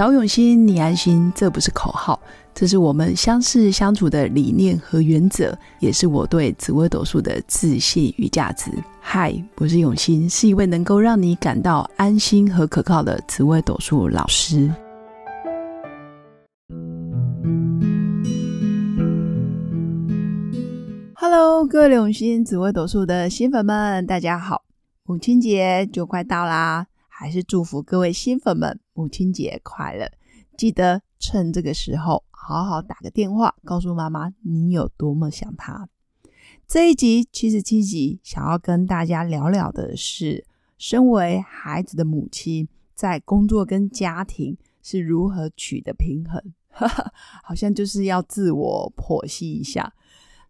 找永新，你安心，这不是口号，这是我们相识相处的理念和原则，也是我对紫微斗数的自信与价值。嗨，我是永新，是一位能够让你感到安心和可靠的紫微斗数老师。Hello，各位永新紫微斗数的新粉们，大家好！母亲节就快到啦。还是祝福各位新粉们母亲节快乐！记得趁这个时候好好打个电话，告诉妈妈你有多么想她。这一集七十七集，想要跟大家聊聊的是，身为孩子的母亲，在工作跟家庭是如何取得平衡？好像就是要自我剖析一下。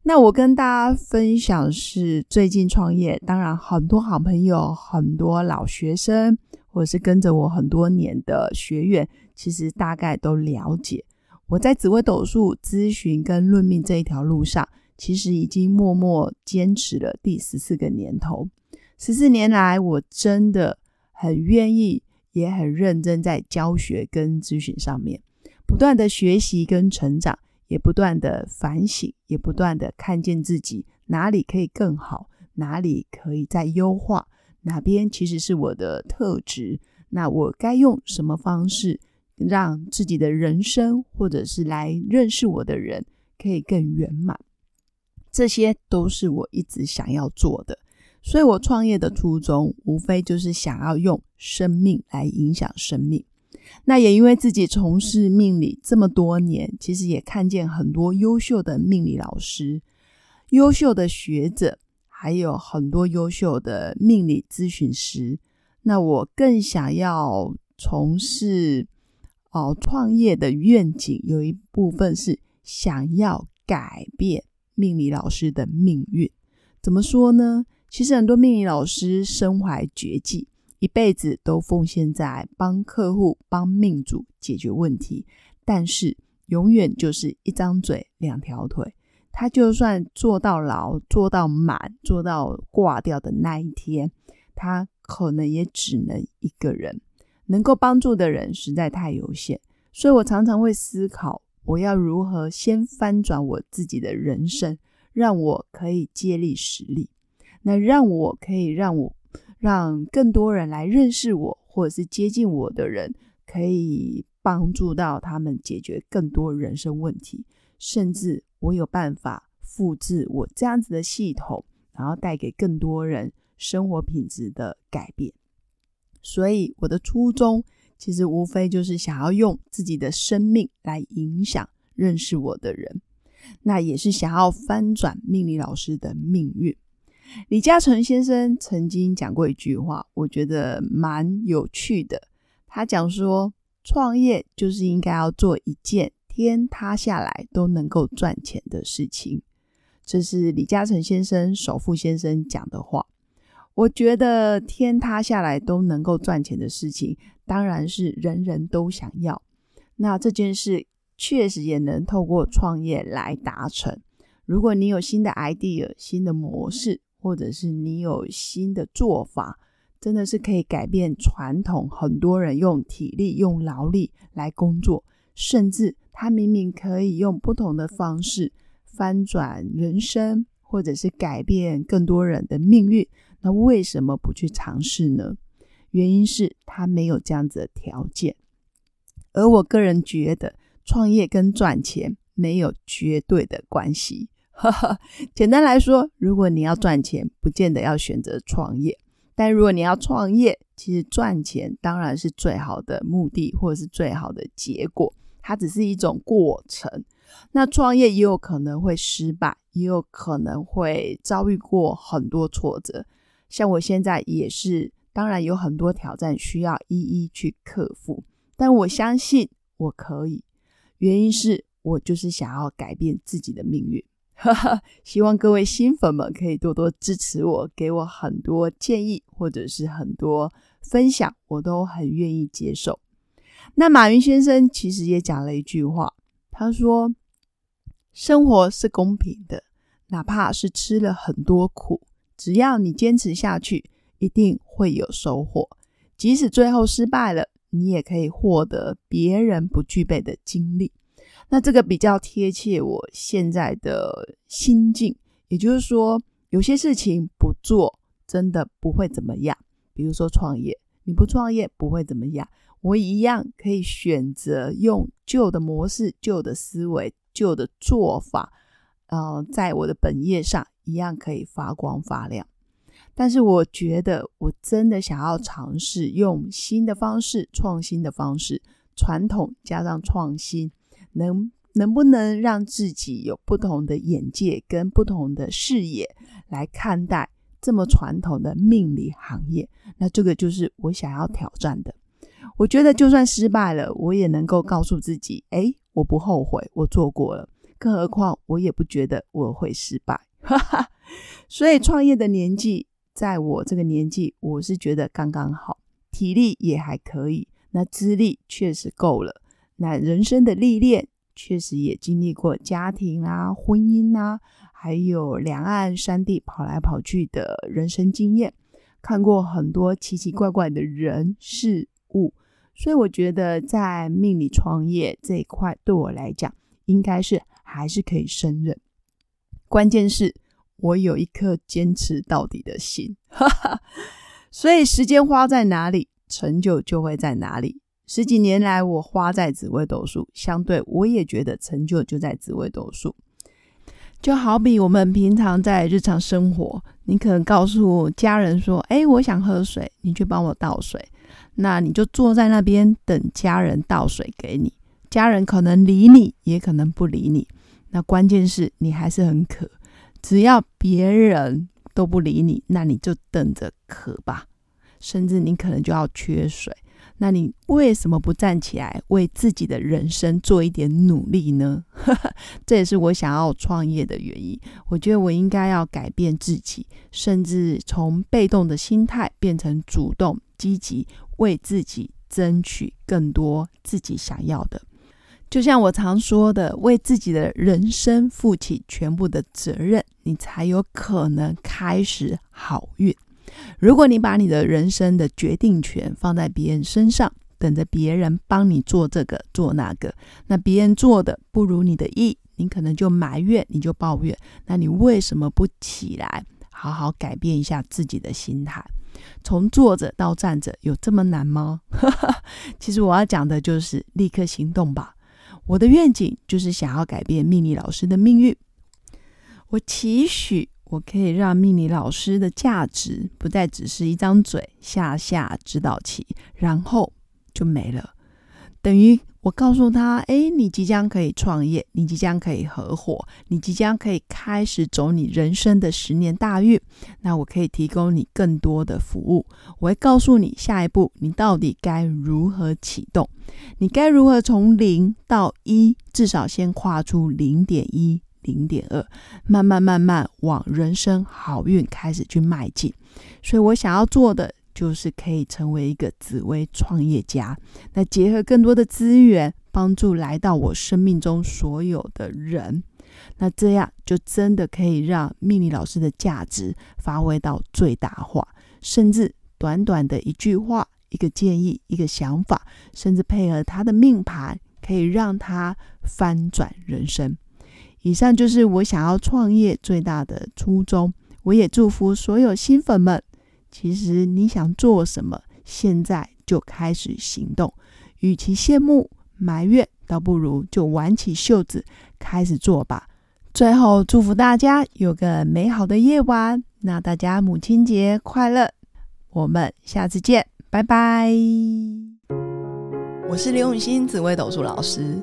那我跟大家分享是最近创业，当然很多好朋友，很多老学生。或者是跟着我很多年的学员，其实大概都了解，我在紫微斗数咨询跟论命这一条路上，其实已经默默坚持了第十四个年头。十四年来，我真的很愿意，也很认真在教学跟咨询上面，不断的学习跟成长，也不断的反省，也不断的看见自己哪里可以更好，哪里可以再优化。哪边其实是我的特质？那我该用什么方式让自己的人生，或者是来认识我的人，可以更圆满？这些都是我一直想要做的。所以我创业的初衷，无非就是想要用生命来影响生命。那也因为自己从事命理这么多年，其实也看见很多优秀的命理老师、优秀的学者。还有很多优秀的命理咨询师，那我更想要从事哦创业的愿景，有一部分是想要改变命理老师的命运。怎么说呢？其实很多命理老师身怀绝技，一辈子都奉献在帮客户、帮命主解决问题，但是永远就是一张嘴、两条腿。他就算做到老、做到满、做到挂掉的那一天，他可能也只能一个人，能够帮助的人实在太有限。所以我常常会思考，我要如何先翻转我自己的人生，让我可以借力使力，那让我可以让我让更多人来认识我，或者是接近我的人，可以帮助到他们解决更多人生问题，甚至。我有办法复制我这样子的系统，然后带给更多人生活品质的改变。所以我的初衷其实无非就是想要用自己的生命来影响认识我的人，那也是想要翻转命理老师的命运。李嘉诚先生曾经讲过一句话，我觉得蛮有趣的。他讲说，创业就是应该要做一件。天塌下来都能够赚钱的事情，这是李嘉诚先生首富先生讲的话。我觉得天塌下来都能够赚钱的事情，当然是人人都想要。那这件事确实也能透过创业来达成。如果你有新的 idea、新的模式，或者是你有新的做法，真的是可以改变传统很多人用体力、用劳力来工作，甚至。他明明可以用不同的方式翻转人生，或者是改变更多人的命运，那为什么不去尝试呢？原因是他没有这样子的条件。而我个人觉得，创业跟赚钱没有绝对的关系。简单来说，如果你要赚钱，不见得要选择创业；但如果你要创业，其实赚钱当然是最好的目的，或者是最好的结果。它只是一种过程，那创业也有可能会失败，也有可能会遭遇过很多挫折。像我现在也是，当然有很多挑战需要一一去克服，但我相信我可以。原因是我就是想要改变自己的命运。希望各位新粉们可以多多支持我，给我很多建议或者是很多分享，我都很愿意接受。那马云先生其实也讲了一句话，他说：“生活是公平的，哪怕是吃了很多苦，只要你坚持下去，一定会有收获。即使最后失败了，你也可以获得别人不具备的经历。那这个比较贴切我现在的心境，也就是说，有些事情不做真的不会怎么样。比如说创业，你不创业不会怎么样，我一样可以选择用旧的模式、旧的思维、旧的做法，呃，在我的本业上一样可以发光发亮。但是我觉得，我真的想要尝试用新的方式、创新的方式，传统加上创新。能能不能让自己有不同的眼界跟不同的视野来看待这么传统的命理行业？那这个就是我想要挑战的。我觉得就算失败了，我也能够告诉自己：哎，我不后悔，我做过了。更何况我也不觉得我会失败。所以创业的年纪，在我这个年纪，我是觉得刚刚好，体力也还可以，那资历确实够了。那人生的历练，确实也经历过家庭啊、婚姻啊，还有两岸三地跑来跑去的人生经验，看过很多奇奇怪怪的人事物，所以我觉得在命理创业这一块，对我来讲，应该是还是可以胜任。关键是我有一颗坚持到底的心，所以时间花在哪里，成就就会在哪里。十几年来，我花在紫微斗数，相对我也觉得成就就在紫微斗数。就好比我们平常在日常生活，你可能告诉家人说：“哎，我想喝水，你去帮我倒水。”那你就坐在那边等家人倒水给你。家人可能理你，也可能不理你。那关键是你还是很渴，只要别人都不理你，那你就等着渴吧。甚至你可能就要缺水。那你为什么不站起来为自己的人生做一点努力呢？这也是我想要创业的原因。我觉得我应该要改变自己，甚至从被动的心态变成主动积极，为自己争取更多自己想要的。就像我常说的，为自己的人生负起全部的责任，你才有可能开始好运。如果你把你的人生的决定权放在别人身上，等着别人帮你做这个做那个，那别人做的不如你的意，你可能就埋怨，你就抱怨。那你为什么不起来，好好改变一下自己的心态？从坐着到站着，有这么难吗？其实我要讲的就是立刻行动吧。我的愿景就是想要改变命理老师的命运。我期许。我可以让命理老师的价值不再只是一张嘴下下指导棋，然后就没了。等于我告诉他：“哎，你即将可以创业，你即将可以合伙，你即将可以开始走你人生的十年大运。那我可以提供你更多的服务。我会告诉你下一步你到底该如何启动，你该如何从零到一，至少先跨出零点一。”零点二，慢慢慢慢往人生好运开始去迈进。所以我想要做的就是可以成为一个紫薇创业家，那结合更多的资源，帮助来到我生命中所有的人。那这样就真的可以让命理老师的价值发挥到最大化，甚至短短的一句话、一个建议、一个想法，甚至配合他的命盘，可以让他翻转人生。以上就是我想要创业最大的初衷。我也祝福所有新粉们。其实你想做什么，现在就开始行动。与其羡慕埋怨，倒不如就挽起袖子开始做吧。最后祝福大家有个美好的夜晚。那大家母亲节快乐！我们下次见，拜拜。我是刘永新，紫薇斗数老师。